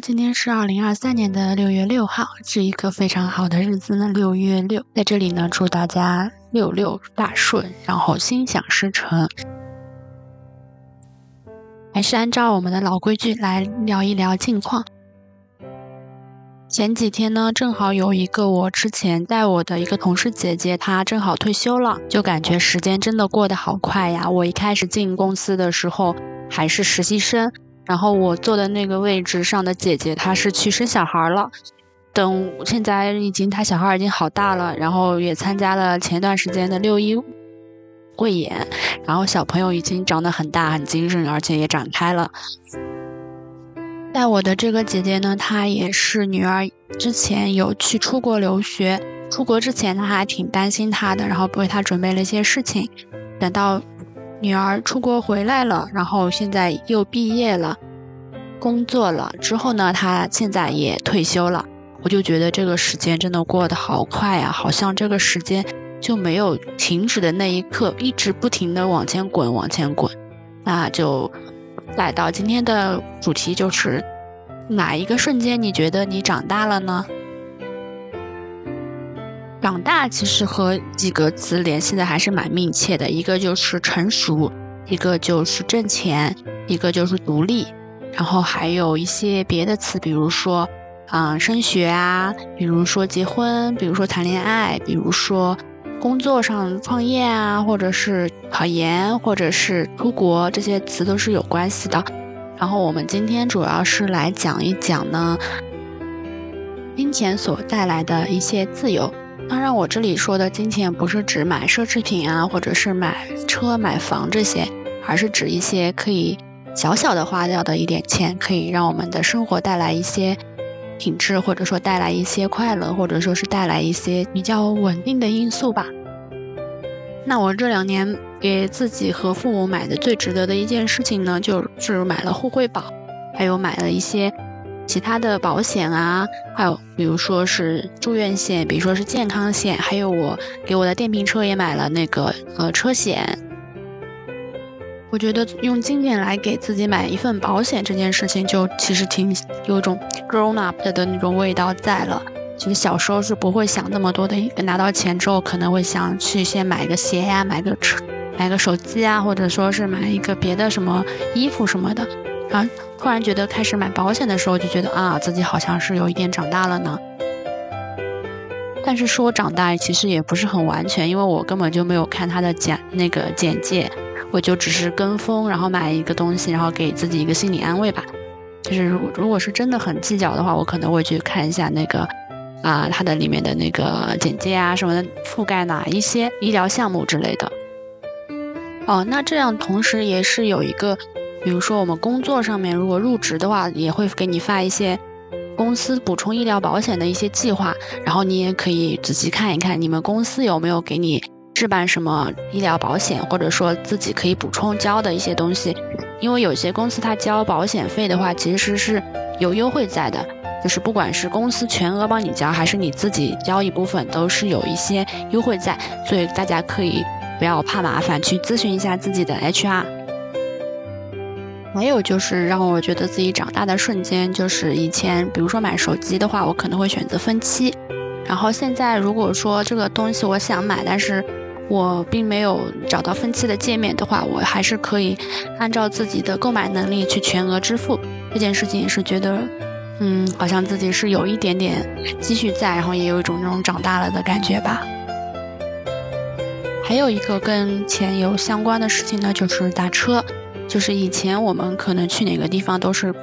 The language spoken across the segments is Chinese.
今天是二零二三年的六月六号，是一个非常好的日子呢。六月六，在这里呢，祝大家六六大顺，然后心想事成。还是按照我们的老规矩来聊一聊近况。前几天呢，正好有一个我之前带我的一个同事姐姐，她正好退休了，就感觉时间真的过得好快呀。我一开始进公司的时候还是实习生。然后我坐的那个位置上的姐姐，她是去生小孩了。等现在已经，她小孩已经好大了，然后也参加了前段时间的六一汇演，然后小朋友已经长得很大很精神，而且也长开了。带我的这个姐姐呢，她也是女儿，之前有去出国留学，出国之前她还挺担心她的，然后为她准备了一些事情。等到女儿出国回来了，然后现在又毕业了，工作了之后呢，她现在也退休了。我就觉得这个时间真的过得好快呀，好像这个时间就没有停止的那一刻，一直不停的往前滚，往前滚。那就来到今天的主题，就是哪一个瞬间你觉得你长大了呢？长大其实和几个词联系的还是蛮密切的，一个就是成熟，一个就是挣钱，一个就是独立，然后还有一些别的词，比如说，嗯，升学啊，比如说结婚，比如说谈恋爱，比如说工作上创业啊，或者是考研，或者是出国，这些词都是有关系的。然后我们今天主要是来讲一讲呢，金钱所带来的一些自由。当然，我这里说的金钱不是指买奢侈品啊，或者是买车、买房这些，而是指一些可以小小的花掉的一点钱，可以让我们的生活带来一些品质，或者说带来一些快乐，或者说是带来一些比较稳定的因素吧。那我这两年给自己和父母买的最值得的一件事情呢，就是买了互惠宝，还有买了一些。其他的保险啊，还有比如说是住院险，比如说是健康险，还有我给我的电瓶车也买了那个呃车险。我觉得用金钱来给自己买一份保险这件事情，就其实挺有种 grown up 的那种味道在了。其实小时候是不会想那么多的，拿到钱之后可能会想去先买个鞋呀，买个车，买个手机啊，或者说是买一个别的什么衣服什么的。啊突然觉得开始买保险的时候，就觉得啊，自己好像是有一点长大了呢。但是说长大其实也不是很完全，因为我根本就没有看他的简那个简介，我就只是跟风，然后买一个东西，然后给自己一个心理安慰吧。就是如如果是真的很计较的话，我可能会去看一下那个啊，它的里面的那个简介啊什么的，覆盖哪一些医疗项目之类的。哦，那这样同时也是有一个。比如说，我们工作上面如果入职的话，也会给你发一些公司补充医疗保险的一些计划，然后你也可以仔细看一看，你们公司有没有给你置办什么医疗保险，或者说自己可以补充交的一些东西。因为有些公司它交保险费的话，其实是有优惠在的，就是不管是公司全额帮你交，还是你自己交一部分，都是有一些优惠在。所以大家可以不要怕麻烦，去咨询一下自己的 HR。还有就是让我觉得自己长大的瞬间，就是以前，比如说买手机的话，我可能会选择分期，然后现在如果说这个东西我想买，但是我并没有找到分期的界面的话，我还是可以按照自己的购买能力去全额支付。这件事情也是觉得，嗯，好像自己是有一点点积蓄在，然后也有一种那种长大了的感觉吧。还有一个跟钱有相关的事情呢，就是打车。就是以前我们可能去哪个地方都是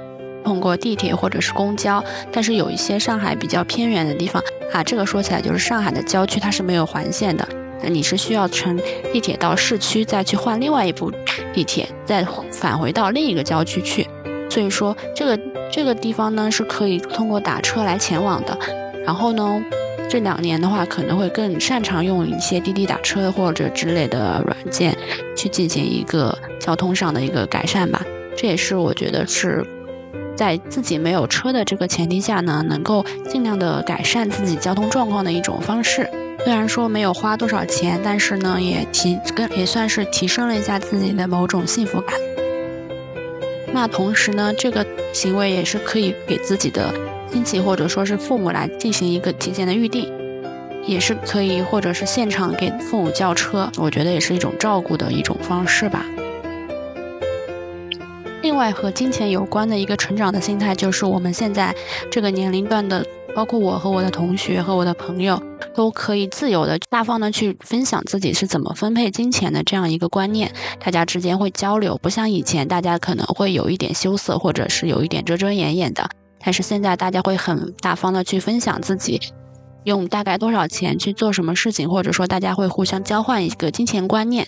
通过地铁或者是公交，但是有一些上海比较偏远的地方啊，这个说起来就是上海的郊区它是没有环线的，那你是需要乘地铁到市区，再去换另外一部地铁，再返回到另一个郊区去。所以说这个这个地方呢是可以通过打车来前往的。然后呢，这两年的话可能会更擅长用一些滴滴打车或者之类的软件去进行一个交通上的一个改善吧。这也是我觉得是在自己没有车的这个前提下呢，能够尽量的改善自己交通状况的一种方式。虽然说没有花多少钱，但是呢，也提跟也算是提升了一下自己的某种幸福感。那同时呢，这个行为也是可以给自己的亲戚或者说是父母来进行一个提前的预定，也是可以或者是现场给父母叫车，我觉得也是一种照顾的一种方式吧。另外和金钱有关的一个成长的心态，就是我们现在这个年龄段的，包括我和我的同学和我的朋友。都可以自由的、大方的去分享自己是怎么分配金钱的这样一个观念，大家之间会交流，不像以前大家可能会有一点羞涩，或者是有一点遮遮掩掩的。但是现在大家会很大方的去分享自己用大概多少钱去做什么事情，或者说大家会互相交换一个金钱观念。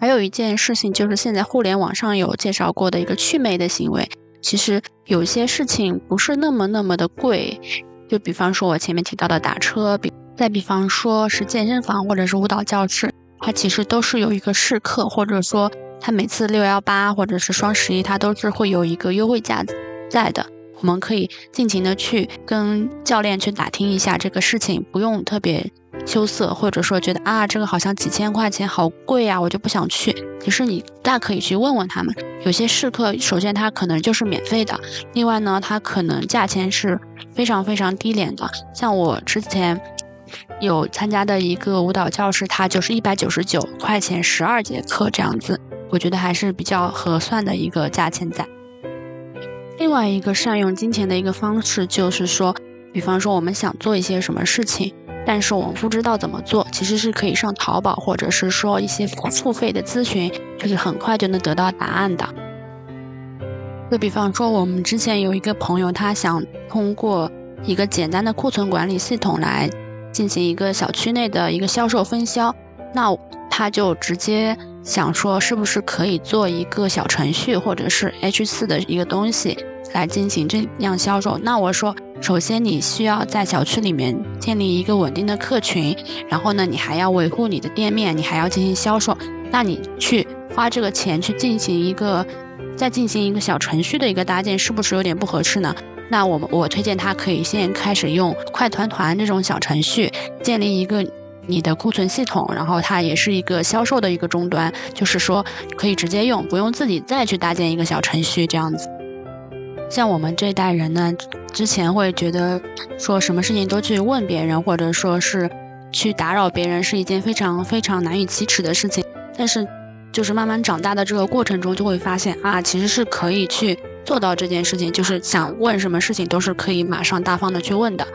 还有一件事情就是现在互联网上有介绍过的一个祛魅的行为，其实有些事情不是那么那么的贵。就比方说，我前面提到的打车，比再比方说是健身房或者是舞蹈教室，它其实都是有一个试课，或者说它每次六幺八或者是双十一，它都是会有一个优惠价在的。我们可以尽情的去跟教练去打听一下这个事情，不用特别。羞涩，或者说觉得啊，这个好像几千块钱，好贵啊，我就不想去。其实你大可以去问问他们，有些试课，首先它可能就是免费的，另外呢，它可能价钱是非常非常低廉的。像我之前有参加的一个舞蹈教室，它就是一百九十九块钱十二节课这样子，我觉得还是比较合算的一个价钱在。另外一个善用金钱的一个方式，就是说，比方说我们想做一些什么事情。但是我们不知道怎么做，其实是可以上淘宝，或者是说一些付费的咨询，就是很快就能得到答案的。就比方说，我们之前有一个朋友，他想通过一个简单的库存管理系统来进行一个小区内的一个销售分销，那他就直接想说，是不是可以做一个小程序，或者是 H 四的一个东西来进行这样销售？那我说。首先，你需要在小区里面建立一个稳定的客群，然后呢，你还要维护你的店面，你还要进行销售。那你去花这个钱去进行一个，再进行一个小程序的一个搭建，是不是有点不合适呢？那我们我推荐他可以先开始用快团团这种小程序，建立一个你的库存系统，然后它也是一个销售的一个终端，就是说可以直接用，不用自己再去搭建一个小程序这样子。像我们这一代人呢，之前会觉得说什么事情都去问别人，或者说是去打扰别人，是一件非常非常难以启齿的事情。但是，就是慢慢长大的这个过程中，就会发现啊，其实是可以去做到这件事情，就是想问什么事情都是可以马上大方的去问的。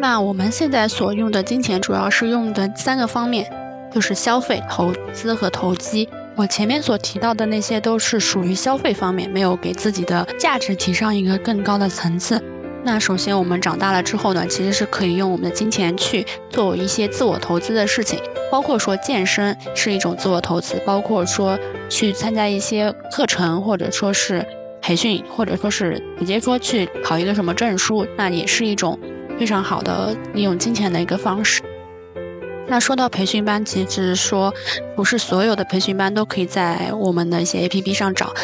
那我们现在所用的金钱，主要是用的三个方面，就是消费、投资和投机。我前面所提到的那些都是属于消费方面，没有给自己的价值提上一个更高的层次。那首先我们长大了之后呢，其实是可以用我们的金钱去做一些自我投资的事情，包括说健身是一种自我投资，包括说去参加一些课程，或者说是培训，或者说是直接说去考一个什么证书，那也是一种非常好的利用金钱的一个方式。那说到培训班，其实说不是所有的培训班都可以在我们的一些 APP 上找，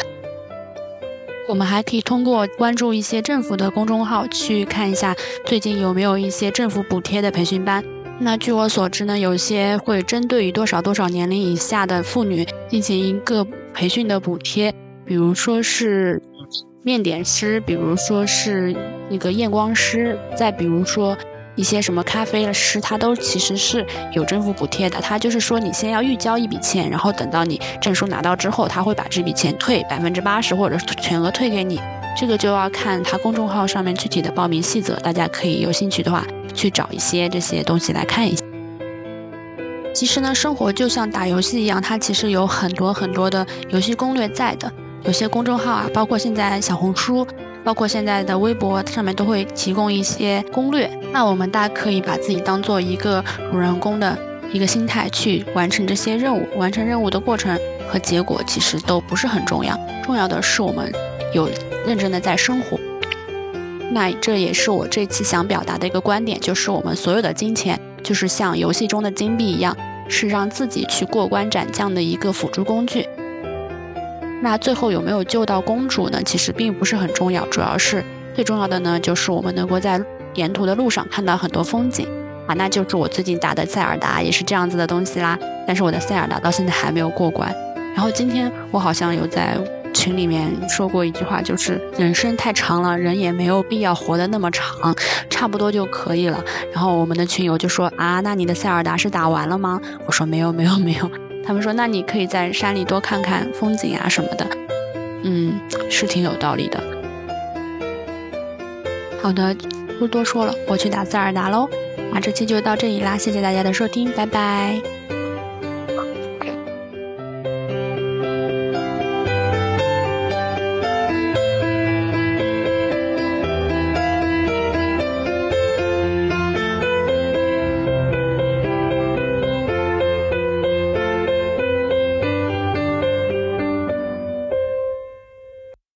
我们还可以通过关注一些政府的公众号去看一下最近有没有一些政府补贴的培训班。那据我所知呢，有些会针对于多少多少年龄以下的妇女进行一个培训的补贴，比如说是面点师，比如说是那个验光师，再比如说。一些什么咖啡师，他都其实是有政府补贴的。他就是说，你先要预交一笔钱，然后等到你证书拿到之后，他会把这笔钱退百分之八十或者全额退给你。这个就要看他公众号上面具体的报名细则，大家可以有兴趣的话去找一些这些东西来看一下。其实呢，生活就像打游戏一样，它其实有很多很多的游戏攻略在的。有些公众号啊，包括现在小红书。包括现在的微博上面都会提供一些攻略，那我们大家可以把自己当做一个主人公的一个心态去完成这些任务。完成任务的过程和结果其实都不是很重要，重要的是我们有认真的在生活。那这也是我这次想表达的一个观点，就是我们所有的金钱，就是像游戏中的金币一样，是让自己去过关斩将的一个辅助工具。那最后有没有救到公主呢？其实并不是很重要，主要是最重要的呢，就是我们能够在沿途的路上看到很多风景啊。那就是我最近打的塞尔达也是这样子的东西啦。但是我的塞尔达到现在还没有过关。然后今天我好像有在。群里面说过一句话，就是人生太长了，人也没有必要活得那么长，差不多就可以了。然后我们的群友就说啊，那你的塞尔达是打完了吗？我说没有没有没有。他们说那你可以在山里多看看风景啊什么的。嗯，是挺有道理的。好的，不多说了，我去打塞尔达喽。那这期就到这里啦，谢谢大家的收听，拜拜。